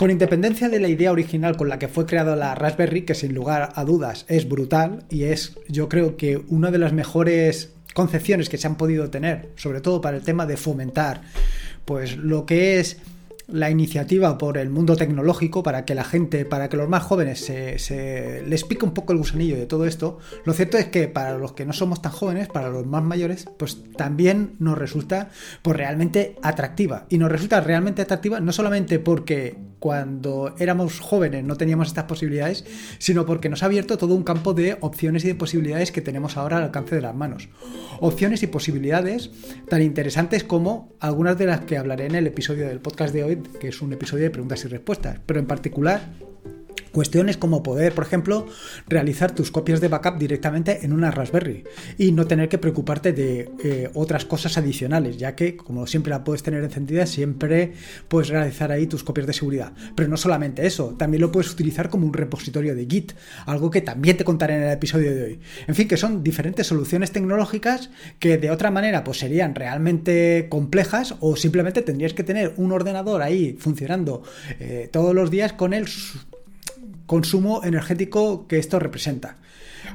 Con independencia de la idea original con la que fue creada la Raspberry, que sin lugar a dudas es brutal y es yo creo que una de las mejores concepciones que se han podido tener, sobre todo para el tema de fomentar pues lo que es la iniciativa por el mundo tecnológico para que la gente, para que los más jóvenes se, les pique un poco el gusanillo de todo esto, lo cierto es que para los que no somos tan jóvenes, para los más mayores, pues también nos resulta pues realmente atractiva. Y nos resulta realmente atractiva no solamente porque cuando éramos jóvenes no teníamos estas posibilidades, sino porque nos ha abierto todo un campo de opciones y de posibilidades que tenemos ahora al alcance de las manos. Opciones y posibilidades tan interesantes como algunas de las que hablaré en el episodio del podcast de hoy, que es un episodio de preguntas y respuestas, pero en particular Cuestiones como poder, por ejemplo, realizar tus copias de backup directamente en una Raspberry y no tener que preocuparte de eh, otras cosas adicionales, ya que como siempre la puedes tener encendida, siempre puedes realizar ahí tus copias de seguridad. Pero no solamente eso, también lo puedes utilizar como un repositorio de Git, algo que también te contaré en el episodio de hoy. En fin, que son diferentes soluciones tecnológicas que de otra manera pues serían realmente complejas o simplemente tendrías que tener un ordenador ahí funcionando eh, todos los días con el consumo energético que esto representa.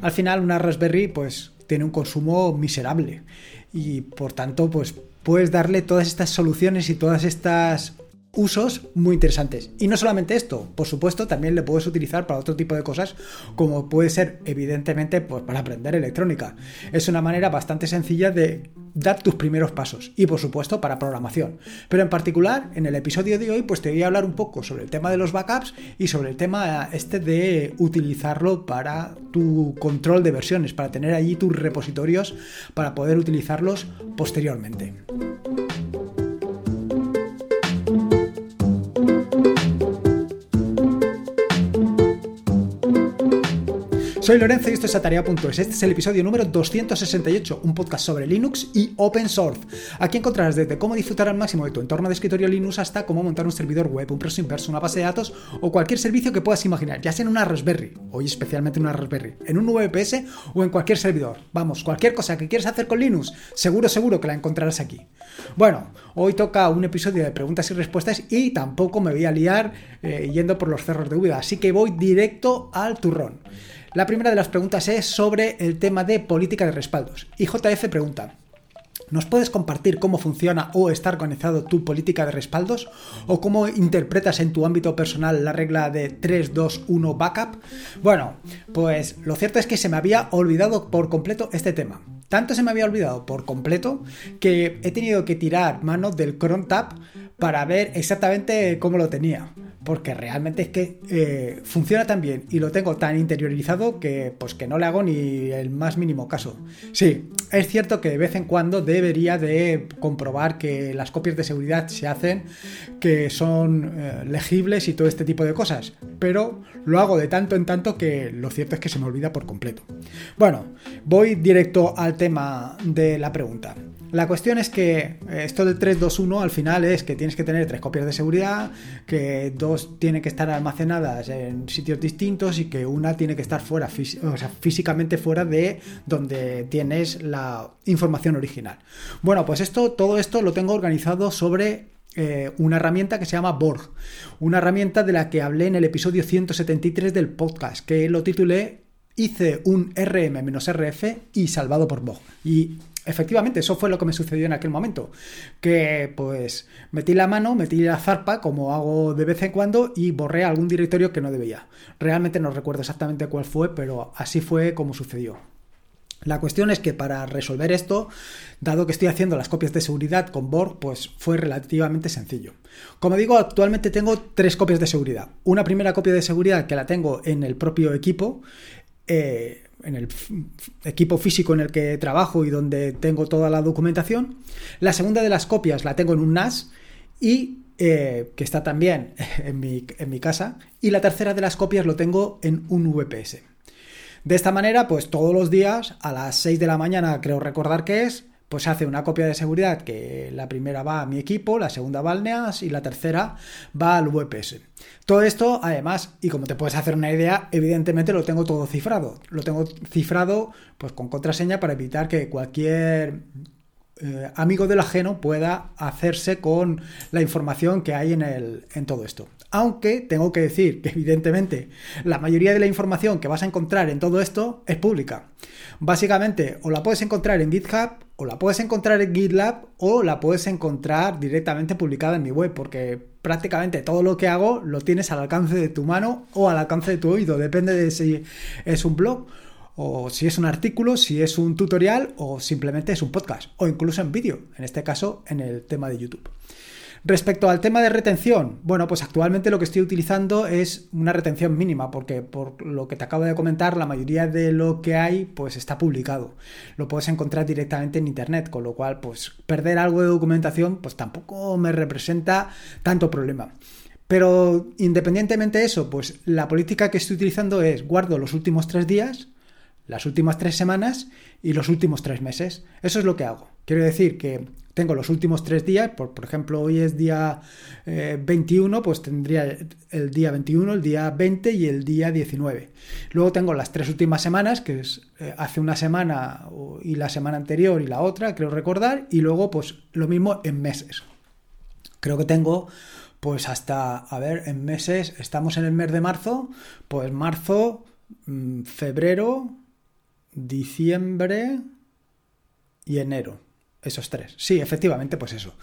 Al final una Raspberry pues tiene un consumo miserable y por tanto pues puedes darle todas estas soluciones y todas estas usos muy interesantes. Y no solamente esto, por supuesto, también le puedes utilizar para otro tipo de cosas, como puede ser, evidentemente, pues para aprender electrónica. Es una manera bastante sencilla de dar tus primeros pasos. Y por supuesto, para programación. Pero en particular, en el episodio de hoy, pues te voy a hablar un poco sobre el tema de los backups y sobre el tema este de utilizarlo para tu control de versiones, para tener allí tus repositorios para poder utilizarlos posteriormente. Soy Lorenzo y esto es Atareado.es. Este es el episodio número 268, un podcast sobre Linux y Open Source. Aquí encontrarás desde cómo disfrutar al máximo de tu entorno de escritorio Linux hasta cómo montar un servidor web, un proxy inverso, una base de datos o cualquier servicio que puedas imaginar, ya sea en una Raspberry, hoy especialmente en una Raspberry, en un VPS o en cualquier servidor. Vamos, cualquier cosa que quieras hacer con Linux, seguro, seguro que la encontrarás aquí. Bueno, hoy toca un episodio de preguntas y respuestas y tampoco me voy a liar eh, yendo por los cerros de Úbeda, así que voy directo al turrón. La primera de las preguntas es sobre el tema de política de respaldos. Y JF pregunta, ¿Nos puedes compartir cómo funciona o está organizado tu política de respaldos? ¿O cómo interpretas en tu ámbito personal la regla de 3-2-1 backup? Bueno, pues lo cierto es que se me había olvidado por completo este tema. Tanto se me había olvidado por completo que he tenido que tirar mano del cron tab para ver exactamente cómo lo tenía porque realmente es que eh, funciona tan bien y lo tengo tan interiorizado que pues que no le hago ni el más mínimo caso. Sí, es cierto que de vez en cuando debería de comprobar que las copias de seguridad se hacen, que son eh, legibles y todo este tipo de cosas, pero lo hago de tanto en tanto que lo cierto es que se me olvida por completo. Bueno, voy directo al tema de la pregunta. La cuestión es que eh, esto del 3-2-1 al final es que tienes que tener tres copias de seguridad, que dos tienen que estar almacenadas en sitios distintos y que una tiene que estar fuera, o sea, físicamente fuera de donde tienes la información original. Bueno, pues esto, todo esto lo tengo organizado sobre eh, una herramienta que se llama Borg, una herramienta de la que hablé en el episodio 173 del podcast, que lo titulé Hice un RM-RF y salvado por Borg. Y efectivamente, eso fue lo que me sucedió en aquel momento. Que pues metí la mano, metí la zarpa, como hago de vez en cuando, y borré algún directorio que no debía. Realmente no recuerdo exactamente cuál fue, pero así fue como sucedió. La cuestión es que para resolver esto, dado que estoy haciendo las copias de seguridad con Borg, pues fue relativamente sencillo. Como digo, actualmente tengo tres copias de seguridad. Una primera copia de seguridad que la tengo en el propio equipo, eh, en el equipo físico en el que trabajo y donde tengo toda la documentación. La segunda de las copias la tengo en un NAS y eh, que está también en mi, en mi, casa. Y la tercera de las copias lo tengo en un VPS. De esta manera, pues todos los días a las 6 de la mañana, creo recordar que es, pues hace una copia de seguridad que la primera va a mi equipo, la segunda va al NEAS y la tercera va al VPS. Todo esto, además, y como te puedes hacer una idea, evidentemente lo tengo todo cifrado. Lo tengo cifrado pues con contraseña para evitar que cualquier eh, amigo del ajeno pueda hacerse con la información que hay en, el, en todo esto. Aunque tengo que decir que evidentemente la mayoría de la información que vas a encontrar en todo esto es pública. Básicamente o la puedes encontrar en GitHub o la puedes encontrar en GitLab o la puedes encontrar directamente publicada en mi web porque prácticamente todo lo que hago lo tienes al alcance de tu mano o al alcance de tu oído. Depende de si es un blog o si es un artículo, si es un tutorial o simplemente es un podcast o incluso en vídeo, en este caso en el tema de YouTube. Respecto al tema de retención, bueno, pues actualmente lo que estoy utilizando es una retención mínima, porque por lo que te acabo de comentar, la mayoría de lo que hay, pues está publicado. Lo puedes encontrar directamente en internet, con lo cual, pues perder algo de documentación, pues tampoco me representa tanto problema. Pero independientemente de eso, pues la política que estoy utilizando es guardo los últimos tres días, las últimas tres semanas y los últimos tres meses. Eso es lo que hago. Quiero decir que tengo los últimos tres días, por, por ejemplo, hoy es día 21, eh, pues tendría el día 21, el día 20 y el día 19. Luego tengo las tres últimas semanas, que es eh, hace una semana y la semana anterior y la otra, creo recordar, y luego pues lo mismo en meses. Creo que tengo pues hasta, a ver, en meses, estamos en el mes de marzo, pues marzo, mm, febrero, diciembre y enero. Esos tres. Sí, efectivamente, pues eso.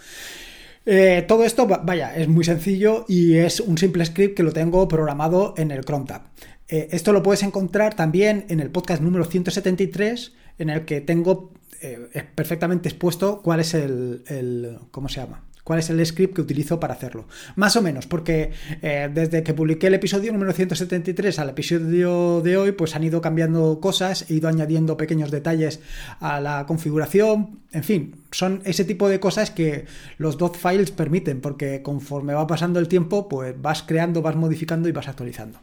Eh, todo esto, vaya, es muy sencillo y es un simple script que lo tengo programado en el Chrome Tab. Eh, esto lo puedes encontrar también en el podcast número 173, en el que tengo eh, perfectamente expuesto cuál es el, el, ¿Cómo se llama? Cuál es el script que utilizo para hacerlo. Más o menos, porque eh, desde que publiqué el episodio número 173 al episodio de hoy, pues han ido cambiando cosas, he ido añadiendo pequeños detalles a la configuración, en fin, son ese tipo de cosas que los dot files permiten, porque conforme va pasando el tiempo, pues vas creando, vas modificando y vas actualizando.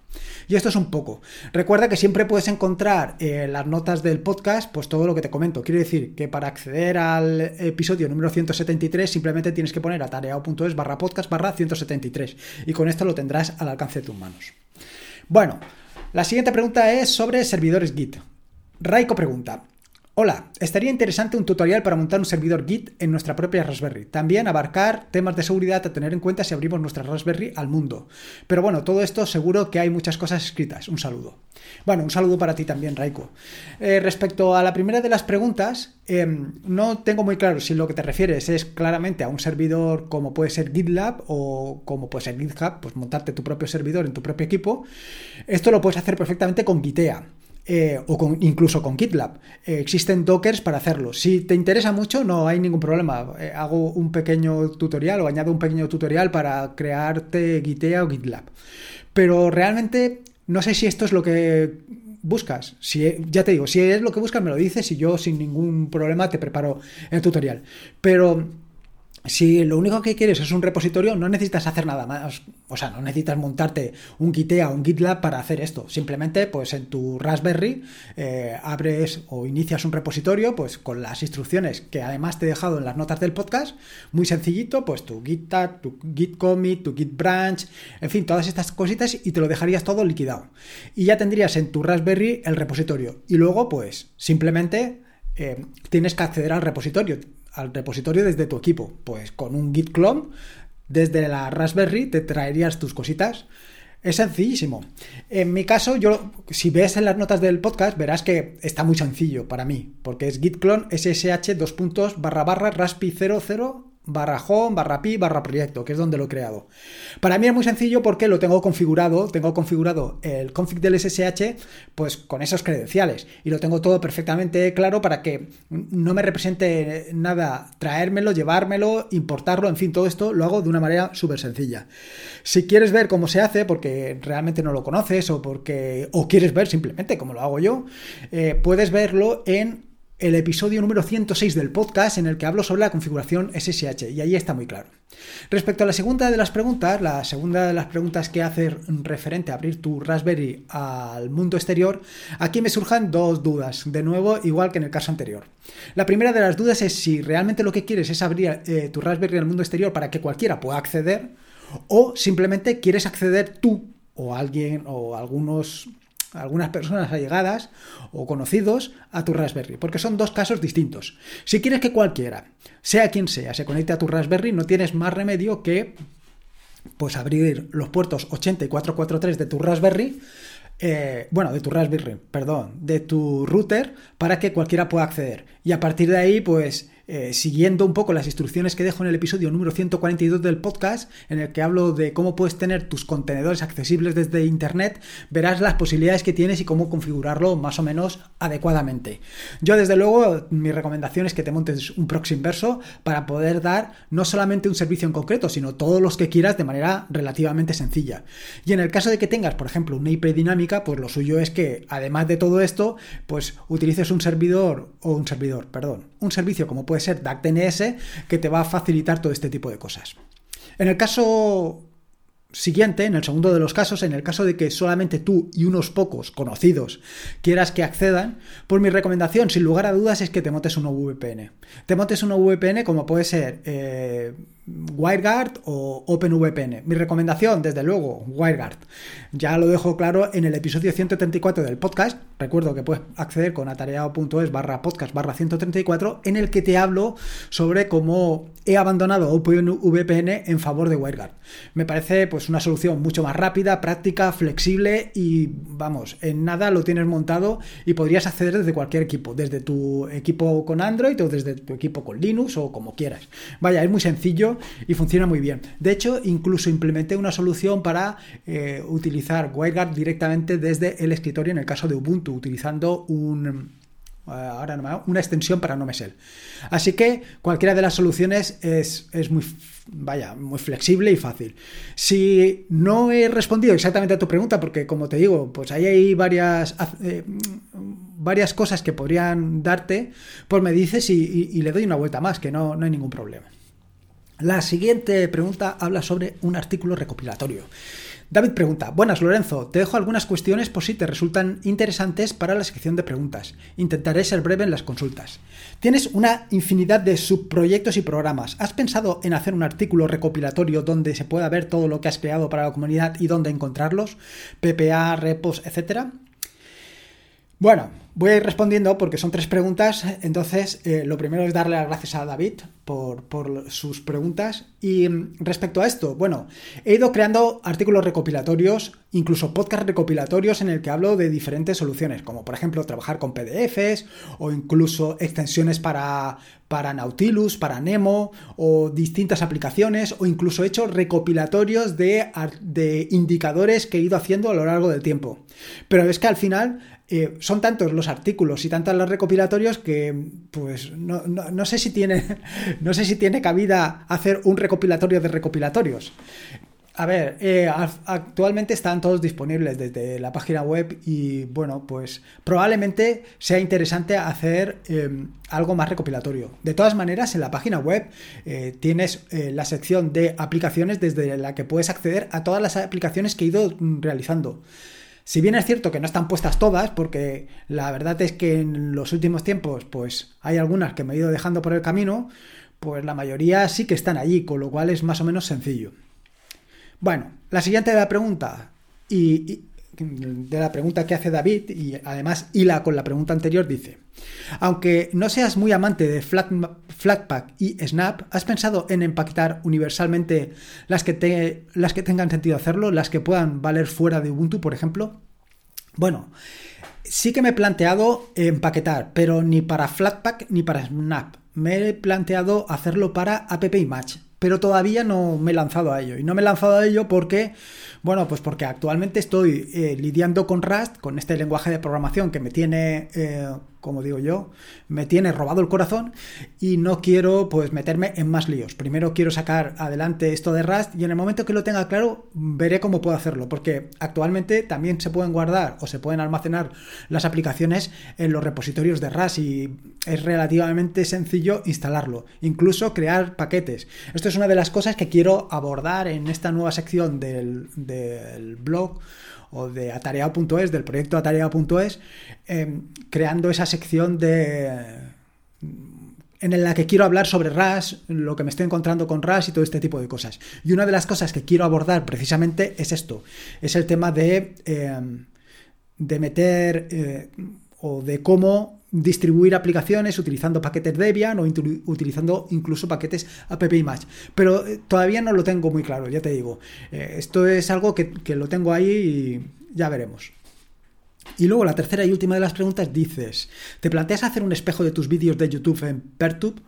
Y esto es un poco. Recuerda que siempre puedes encontrar en las notas del podcast, pues todo lo que te comento. Quiero decir que para acceder al episodio número 173, simplemente tienes que poner atareado.es barra podcast barra 173. Y con esto lo tendrás al alcance de tus manos. Bueno, la siguiente pregunta es sobre servidores Git. Raiko pregunta, Hola, estaría interesante un tutorial para montar un servidor Git en nuestra propia Raspberry. También abarcar temas de seguridad a tener en cuenta si abrimos nuestra Raspberry al mundo. Pero bueno, todo esto seguro que hay muchas cosas escritas. Un saludo. Bueno, un saludo para ti también, Raiko. Eh, respecto a la primera de las preguntas, em, no tengo muy claro si lo que te refieres es claramente a un servidor como puede ser GitLab o como puede ser GitHub, pues montarte tu propio servidor en tu propio equipo. Esto lo puedes hacer perfectamente con Gitea. Eh, o con, incluso con GitLab. Eh, existen dockers para hacerlo. Si te interesa mucho, no hay ningún problema. Eh, hago un pequeño tutorial o añado un pequeño tutorial para crearte Gitea o GitLab. Pero realmente no sé si esto es lo que buscas. Si, ya te digo, si es lo que buscas, me lo dices y yo sin ningún problema te preparo el tutorial. Pero si lo único que quieres es un repositorio, no necesitas hacer nada más. O sea, no necesitas montarte un Gitea o un GitLab para hacer esto. Simplemente, pues en tu Raspberry eh, abres o inicias un repositorio, pues con las instrucciones que además te he dejado en las notas del podcast. Muy sencillito, pues tu Git tu Git commit, tu Git branch, en fin, todas estas cositas y te lo dejarías todo liquidado. Y ya tendrías en tu Raspberry el repositorio. Y luego, pues, simplemente eh, tienes que acceder al repositorio al repositorio desde tu equipo. Pues con un git clone, desde la Raspberry te traerías tus cositas. Es sencillísimo. En mi caso, yo, si ves en las notas del podcast, verás que está muy sencillo para mí, porque es git clone ssh dos puntos barra barra raspi 00 barra home, barra pi, barra proyecto, que es donde lo he creado. Para mí es muy sencillo porque lo tengo configurado, tengo configurado el config del SSH pues con esos credenciales y lo tengo todo perfectamente claro para que no me represente nada traérmelo, llevármelo, importarlo, en fin, todo esto lo hago de una manera súper sencilla. Si quieres ver cómo se hace porque realmente no lo conoces o porque o quieres ver simplemente cómo lo hago yo, eh, puedes verlo en el episodio número 106 del podcast en el que hablo sobre la configuración SSH y ahí está muy claro. Respecto a la segunda de las preguntas, la segunda de las preguntas que hace referente a abrir tu Raspberry al mundo exterior, aquí me surjan dos dudas, de nuevo igual que en el caso anterior. La primera de las dudas es si realmente lo que quieres es abrir eh, tu Raspberry al mundo exterior para que cualquiera pueda acceder o simplemente quieres acceder tú o alguien o algunos algunas personas allegadas o conocidos a tu Raspberry, porque son dos casos distintos. Si quieres que cualquiera, sea quien sea, se conecte a tu Raspberry, no tienes más remedio que pues abrir los puertos 80 y 443 de tu Raspberry eh, bueno, de tu Raspberry, perdón, de tu router para que cualquiera pueda acceder. Y a partir de ahí, pues eh, siguiendo un poco las instrucciones que dejo en el episodio número 142 del podcast, en el que hablo de cómo puedes tener tus contenedores accesibles desde Internet, verás las posibilidades que tienes y cómo configurarlo más o menos adecuadamente. Yo, desde luego, mi recomendación es que te montes un proxy inverso para poder dar no solamente un servicio en concreto, sino todos los que quieras de manera relativamente sencilla. Y en el caso de que tengas, por ejemplo, una IP dinámica, pues lo suyo es que, además de todo esto, pues utilices un servidor o un servidor, perdón, un servicio como puede ser DAC-DNS que te va a facilitar todo este tipo de cosas. En el caso siguiente, en el segundo de los casos, en el caso de que solamente tú y unos pocos conocidos quieras que accedan, pues mi recomendación, sin lugar a dudas, es que te montes una VPN. Te montes una VPN como puede ser eh, WireGuard o OpenVPN. Mi recomendación, desde luego, WireGuard. Ya lo dejo claro en el episodio 134 del podcast. Recuerdo que puedes acceder con atareado.es barra podcast barra 134 en el que te hablo sobre cómo he abandonado OpenVPN en favor de WireGuard. Me parece pues una solución mucho más rápida, práctica, flexible y vamos, en nada lo tienes montado y podrías acceder desde cualquier equipo, desde tu equipo con Android o desde tu equipo con Linux o como quieras. Vaya, es muy sencillo y funciona muy bien. De hecho, incluso implementé una solución para eh, utilizar WireGuard directamente desde el escritorio en el caso de Ubuntu, utilizando un, eh, ahora no una extensión para NoMesel. Así que cualquiera de las soluciones es, muy, vaya, muy flexible y fácil. Si no he respondido exactamente a tu pregunta, porque como te digo, pues ahí hay varias, eh, varias cosas que podrían darte, pues me dices y, le doy una vuelta más, que no, no hay ningún problema. La siguiente pregunta habla sobre un artículo recopilatorio. David pregunta, buenas Lorenzo, te dejo algunas cuestiones por si te resultan interesantes para la sección de preguntas. Intentaré ser breve en las consultas. Tienes una infinidad de subproyectos y programas. ¿Has pensado en hacer un artículo recopilatorio donde se pueda ver todo lo que has creado para la comunidad y dónde encontrarlos? PPA, repos, etcétera. Bueno, voy a ir respondiendo porque son tres preguntas. Entonces, eh, lo primero es darle las gracias a David por, sus preguntas. Y mm, respecto a esto, bueno, he ido creando artículos recopilatorios, incluso podcast recopilatorios en el que hablo de diferentes soluciones, como por ejemplo trabajar con PDFs o incluso extensiones para, para Nautilus, para Nemo o distintas aplicaciones o incluso he hecho recopilatorios de, de indicadores que he ido haciendo a lo largo del tiempo. Pero es que al final eh, son tantos los artículos y tantos los recopilatorios que pues no, sé si tiene no sé si tiene cabida hacer un recopilatorio de recopilatorios. A ver, eh, actualmente están todos disponibles desde la página web y bueno, pues probablemente sea interesante hacer em, algo más recopilatorio. De todas maneras, en la página web eh, tienes la sección de aplicaciones desde la que puedes acceder a todas las aplicaciones que he ido mm, realizando. Si bien es cierto que no están puestas todas, porque la verdad es que en los últimos tiempos, pues hay algunas que me he ido dejando por el camino, pues la mayoría sí que están allí, con lo cual es más o menos sencillo. Bueno, la siguiente de la pregunta, y, de la pregunta que hace David, y además hila con la pregunta anterior, dice, aunque no seas muy amante de Flatpak y Snap, ¿has pensado en empaquetar universalmente las que, te, las que tengan sentido hacerlo, las que puedan valer fuera de Ubuntu, por ejemplo? Bueno, sí que me he planteado empaquetar, pero ni para Flatpak ni para Snap. Me he planteado hacerlo para App Image, pero todavía no me he lanzado a ello. Y no me he lanzado a ello porque bueno, pues porque actualmente estoy eh, lidiando con Rust, con este lenguaje de programación que me tiene, eh, como digo yo, me tiene robado el corazón y no quiero pues meterme en más líos. Primero quiero sacar adelante esto de Rust y en el momento que lo tenga claro veré cómo puedo hacerlo, porque actualmente también se pueden guardar o se pueden almacenar las aplicaciones en los repositorios de Rust y es relativamente sencillo instalarlo, incluso crear paquetes. Esto es una de las cosas que quiero abordar en esta nueva sección del del blog o de atareado.es, del proyecto atareado.es, em, creando esa sección de en la que quiero hablar sobre RAS, lo que me estoy encontrando con RAS y todo este tipo de cosas. Y una de las cosas que quiero abordar precisamente es esto, es el tema de, em, de meter eh, o de cómo distribuir aplicaciones utilizando paquetes Debian o utilizando incluso paquetes app image pero eh, todavía no lo tengo muy claro ya te digo eh, esto es algo que, que lo tengo ahí y ya veremos y luego la tercera y última de las preguntas dices, ¿te planteas hacer un espejo de tus vídeos de YouTube en Pertube?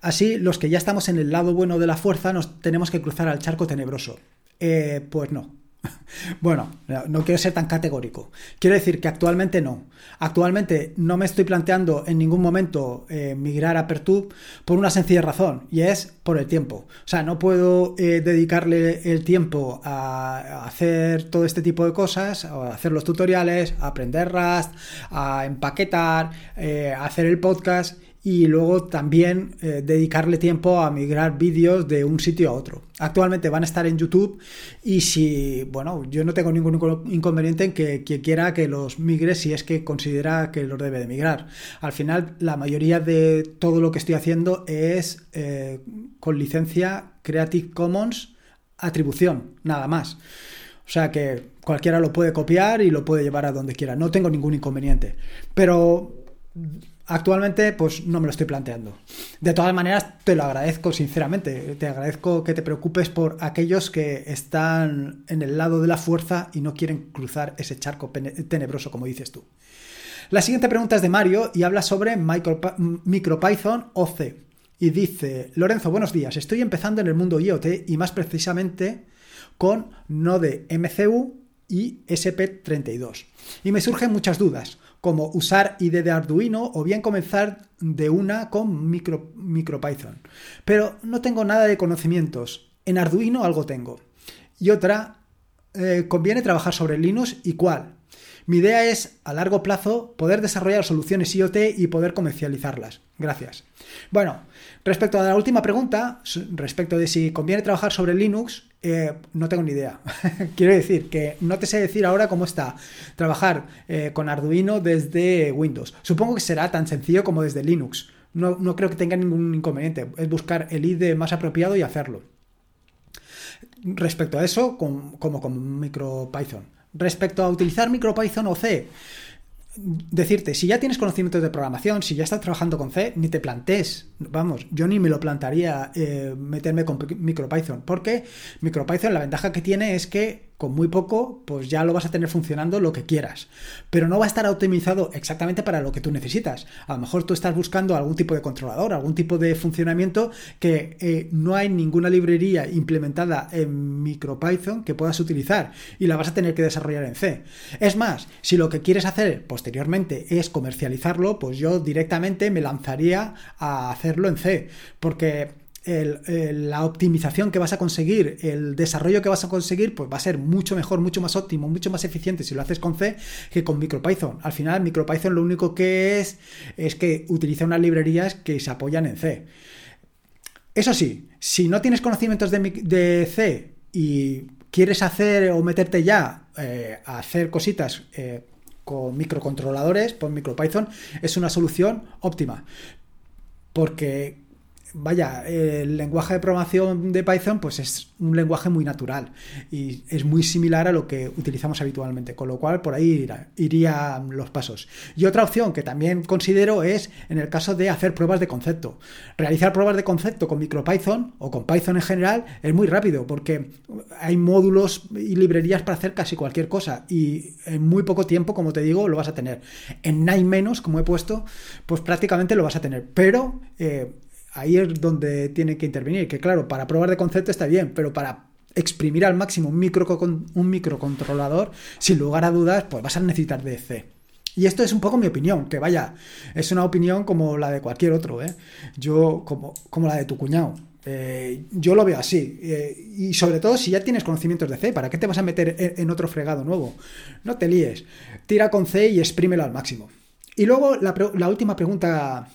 Así, los que ya estamos en el lado bueno de la fuerza nos tenemos que cruzar al charco tenebroso. Eh, pues no. Bueno, no quiero ser tan categórico. Quiero decir que actualmente no. Actualmente no me estoy planteando en ningún momento eh, migrar a Pertube por una sencilla razón y es por el tiempo. O sea, no puedo eh, dedicarle el tiempo a hacer todo este tipo de cosas, a hacer los tutoriales, a aprender Rust, a empaquetar, a hacer el podcast y luego también eh, dedicarle tiempo a migrar vídeos de un sitio a otro. Actualmente van a estar en YouTube y si, bueno, yo no tengo ningún inconveniente en que quien quiera que los migre si es que considera que los debe de migrar. Al final, la mayoría de todo lo que estoy haciendo es eh, con licencia Creative Commons atribución, nada más. O sea que cualquiera lo puede copiar y lo puede llevar a donde quiera. No tengo ningún inconveniente. Pero Actualmente, pues no me lo estoy planteando. De todas maneras, te lo agradezco sinceramente. Te agradezco que te preocupes por aquellos que están en el lado de la fuerza y no quieren cruzar ese charco tenebroso, como dices tú. La siguiente pregunta es de Mario y habla sobre MicroPython o C. Y dice, Lorenzo, buenos días. Estoy empezando en el mundo IoT y más precisamente con Node MCU y SP32. Y me surgen muchas dudas como usar IDE de Arduino o bien comenzar de una con micro, MicroPython. Pero no tengo nada de conocimientos. En Arduino algo tengo. Y otra, eh, conviene trabajar sobre Linux y cuál. Mi idea es, a largo plazo, poder desarrollar soluciones IoT y poder comercializarlas. Gracias. Bueno, respecto a la última pregunta, respecto de si conviene trabajar sobre Linux, eh, no tengo ni idea. Quiero decir que no te sé decir ahora cómo está trabajar eh, con Arduino desde Windows. Supongo que será tan sencillo como desde Linux. No, creo que tenga ningún inconveniente. Es buscar el IDE más apropiado y hacerlo. Respecto a eso, como con MicroPython. Respecto a utilizar MicroPython o C, decirte, si ya tienes conocimientos de programación, si ya estás trabajando con C, ni te plantees, vamos, yo ni me lo plantaría eh, meterme con MicroPython, porque MicroPython la ventaja que tiene es que con muy poco, pues ya lo vas a tener funcionando lo que quieras. Pero no va a estar optimizado exactamente para lo que tú necesitas. A lo mejor tú estás buscando algún tipo de controlador, algún tipo de funcionamiento que eh, no hay ninguna librería implementada en MicroPython que puedas utilizar y la vas a tener que desarrollar en C. Es más, si lo que quieres hacer posteriormente es comercializarlo, pues yo directamente me lanzaría a hacerlo en C, porque la optimización que vas a conseguir, el desarrollo que vas a conseguir, pues va a ser mucho mejor, mucho más óptimo, mucho más eficiente si lo haces con C que con MicroPython. Al final, MicroPython lo único que es es que utiliza unas librerías que se apoyan en C. Eso sí, si no tienes conocimientos de, C y quieres hacer o meterte ya eh, a hacer cositas eh, con microcontroladores, pues MicroPython es una solución óptima. Porque vaya, el lenguaje de programación de Python pues es un lenguaje muy natural y es muy similar a lo que utilizamos habitualmente, con lo cual por ahí irían los pasos. Y otra opción que también considero es en el caso de hacer pruebas de concepto. Realizar pruebas de concepto con MicroPython o con Python en general es muy rápido porque hay módulos y librerías para hacer casi cualquier cosa y en muy poco tiempo, como te digo, lo vas a tener. En Nine menos, como he puesto, pues prácticamente lo vas a tener, pero... Eh, ahí es donde tiene que intervenir. Que claro, para probar de concepto está bien, pero para exprimir al máximo un, micro, un microcontrolador, sin lugar a dudas, pues vas a necesitar de C. Y esto es un poco mi opinión, que vaya, es una opinión como la de cualquier otro, ¿eh? Yo, como, como la de tu cuñado. Eh, yo lo veo así. Eh, y sobre todo si ya tienes conocimientos de C, ¿para qué te vas a meter en, otro fregado nuevo? No te líes. Tira con C y exprímelo al máximo. Y luego la, la última pregunta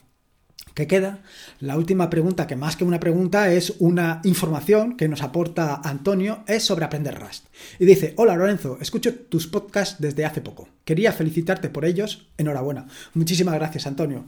que queda. La última pregunta, que más que una pregunta es una información que nos aporta Antonio, es sobre aprender Rust. Y dice, hola Lorenzo, escucho tus podcasts desde hace poco. Quería felicitarte por ellos. Enhorabuena. Muchísimas gracias, Antonio.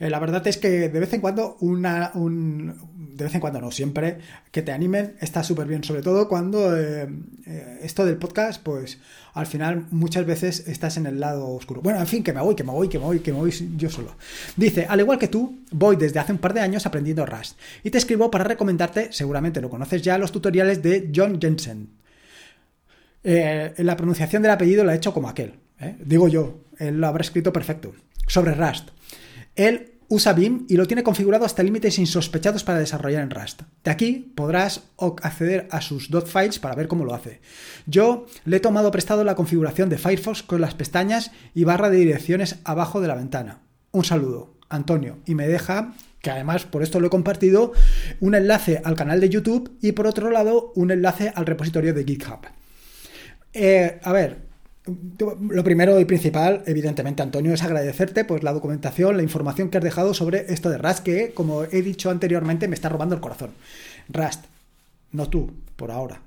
Eh, la verdad es que de vez en cuando una, de vez en cuando, no siempre, que te animen está súper bien, sobre todo cuando eh, eh, esto del podcast, pues al final muchas veces estás en el lado oscuro. Bueno, en fin, que me voy, que me voy, que me voy, que me voy yo solo. Dice, al igual que tú, voy desde hace un par de años aprendiendo Rust y te escribo para recomendarte, seguramente lo conoces ya, los tutoriales de John Jensen. Eh, la pronunciación del apellido la he hecho como aquel, digo yo, él lo habrá escrito perfecto, sobre Rust. Él usa BIM y lo tiene configurado hasta límites insospechados para desarrollar en Rust. De aquí podrás acceder a sus files para ver cómo lo hace. Yo le he tomado prestado la configuración de Firefox con las pestañas y barra de direcciones abajo de la ventana. Un saludo, Antonio, y me deja que además por esto lo he compartido, un enlace al canal de YouTube y por otro lado un enlace al repositorio de GitHub. Eh, a ver, lo primero y principal, evidentemente, Antonio, es agradecerte pues, la documentación, la información que has dejado sobre esto de Rust, que, como he dicho anteriormente, me está robando el corazón. Rust, no tú, por ahora.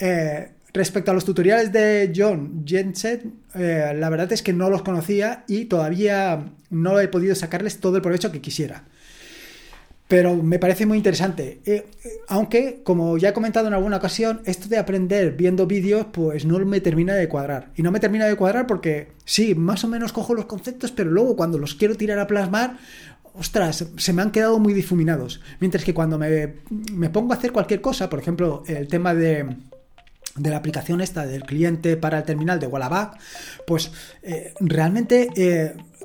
Eh, respecto a los tutoriales de John Jensen, eh, la verdad es que no los conocía y todavía no he podido sacarles todo el provecho que quisiera. Pero me parece muy interesante. Eh, eh, aunque, como ya he comentado en alguna ocasión, esto de aprender viendo vídeos, pues no me termina de cuadrar. Y no me termina de cuadrar porque, sí, más o menos cojo los conceptos, pero luego cuando los quiero tirar a plasmar, ostras, se me han quedado muy difuminados. Mientras que cuando me, me pongo a hacer cualquier cosa, por ejemplo, el tema de de la aplicación esta del cliente para el terminal de Wallaback, pues eh, realmente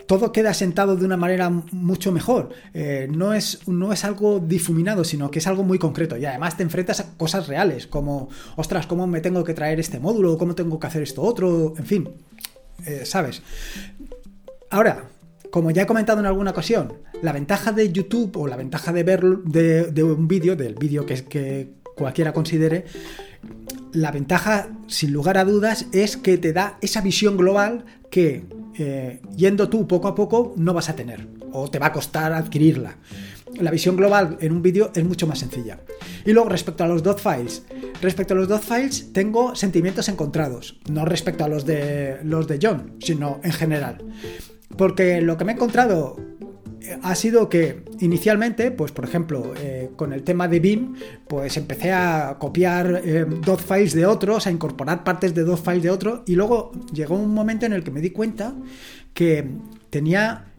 todo queda sentado de una manera mucho mejor. Eh, no, es, no es algo difuminado, sino que es algo muy concreto. Y además te enfrentas a cosas reales, como, ostras, ¿cómo me tengo que traer este módulo? ¿Cómo tengo que hacer esto otro? En fin, eh, ¿sabes? Ahora, como ya he comentado en alguna ocasión, la ventaja de YouTube o la ventaja de ver de, un vídeo, del vídeo que cualquiera considere, la ventaja, sin lugar a dudas, es que te da esa visión global que eh, yendo tú poco a poco no vas a tener o te va a costar adquirirla. La visión global en un vídeo es mucho más sencilla. Y luego respecto a los dot files, respecto a los dot files tengo sentimientos encontrados, no respecto a los de los de John, sino en general. Porque lo que me he encontrado ha sido que inicialmente, pues por ejemplo, eh, con el tema de BIM, pues empecé a copiar eh, dot files de otros, a incorporar partes de dot files de otros, y luego llegó un momento en el que me di cuenta que tenía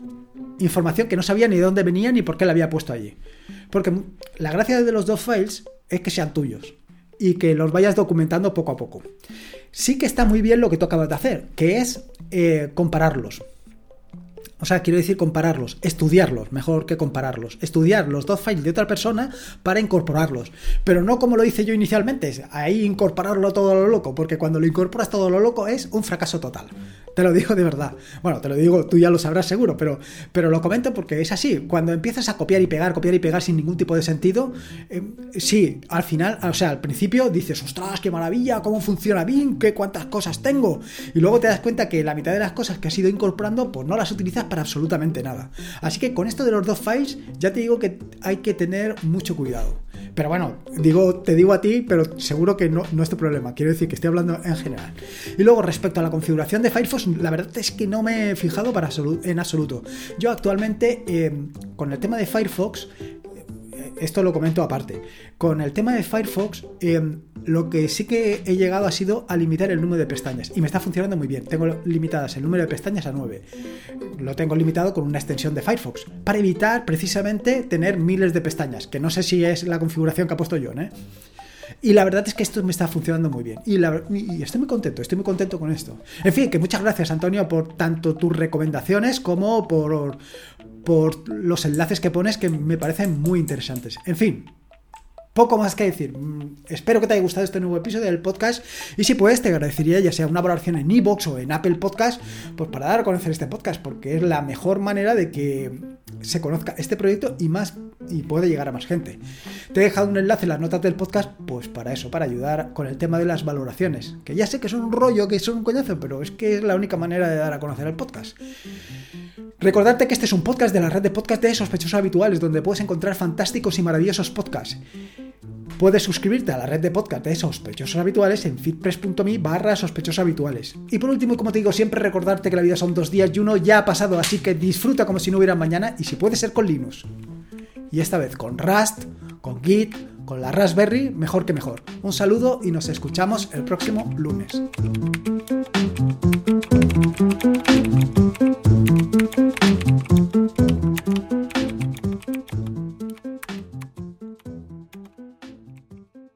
información que no sabía ni de dónde venía ni por qué la había puesto allí. Porque la gracia de los dot files es que sean tuyos y que los vayas documentando poco a poco. Sí que está muy bien lo que tú acabas de hacer, que es eh, compararlos. O sea, quiero decir compararlos, estudiarlos, mejor que compararlos. Estudiar los dos files de otra persona para incorporarlos. Pero no como lo hice yo inicialmente, ahí incorporarlo todo lo loco, porque cuando lo incorporas todo lo loco es un fracaso total. Te lo digo de verdad. Bueno, te lo digo, tú ya lo sabrás seguro, pero, pero lo comento porque es así. Cuando empiezas a copiar y pegar, copiar y pegar sin ningún tipo de sentido, eh, sí, al final, o sea, al principio dices, ostras, qué maravilla, cómo funciona bien, qué cuántas cosas tengo. Y luego te das cuenta que la mitad de las cosas que has ido incorporando, pues no las utilizas absolutamente nada. Así que con esto de los dos files, ya te digo que hay que tener mucho cuidado. Pero bueno, digo, te digo a ti, pero seguro que no, no es tu problema. Quiero decir que estoy hablando en general. Y luego, respecto a la configuración de Firefox, la verdad es que no me he fijado para en absoluto. Yo actualmente, eh, con el tema de Firefox, esto lo comento aparte. Con el tema de Firefox, em, lo que sí que he llegado ha sido a limitar el número de pestañas y me está funcionando muy bien. Tengo limitadas el número de pestañas a 9. Lo tengo limitado con una extensión de Firefox para evitar precisamente tener miles de pestañas, que no sé si es la configuración que ha puesto John, ¿eh? Y la verdad es que esto me está funcionando muy bien. Y, y, estoy muy contento, estoy muy contento con esto. En fin, que muchas gracias, Antonio, por tanto tus recomendaciones como por los enlaces que pones que me parecen muy interesantes. En fin, poco más que decir. Mm, espero que te haya gustado este nuevo episodio del podcast. Y si puedes, te agradecería ya sea una valoración en iVoox o en Apple Podcast, pues para dar a conocer este podcast, porque es la mejor manera de que se conozca este proyecto y más y puede llegar a más gente. Te he dejado un enlace en las notas del podcast, pues para eso, para ayudar con el tema de las valoraciones. Que ya sé que son un rollo, que son un coñazo, pero es que es la única manera de dar a conocer el podcast. Recordarte que este es un podcast de la red de podcast de sospechosos habituales, donde puedes encontrar fantásticos y maravillosos podcasts. Puedes suscribirte a la red de podcast de sospechosos habituales en fitpress.me barra habituales. Y por último, como te digo, siempre recordarte que la vida son dos días y uno ya ha pasado, así que disfruta como si no hubiera mañana y si puede ser con Linux. y esta vez con Rust, con Git, con la Raspberry, mejor que mejor. Un saludo y nos escuchamos el próximo lunes.